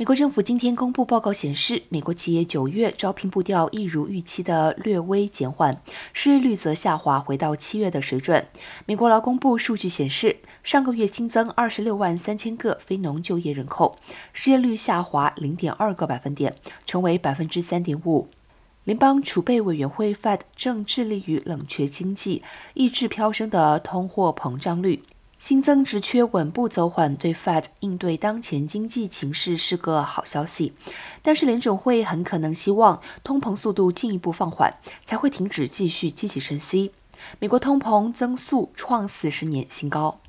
美国政府今天公布报告显示，美国企业九月招聘步调一如预期的略微减缓，失业率则下滑回到七月的水准。美国劳工部数据显示，上个月新增二十六万三千个非农就业人口，失业率下滑零点二个百分点，成为百分之三点五。联邦储备委员会 （Fed） 正致力于冷却经济，抑制飙升的通货膨胀率。新增职缺稳步走缓，对 Fed 应对当前经济情势是个好消息。但是联总会很可能希望通膨速度进一步放缓，才会停止继续积极升息。美国通膨增速创四十年新高。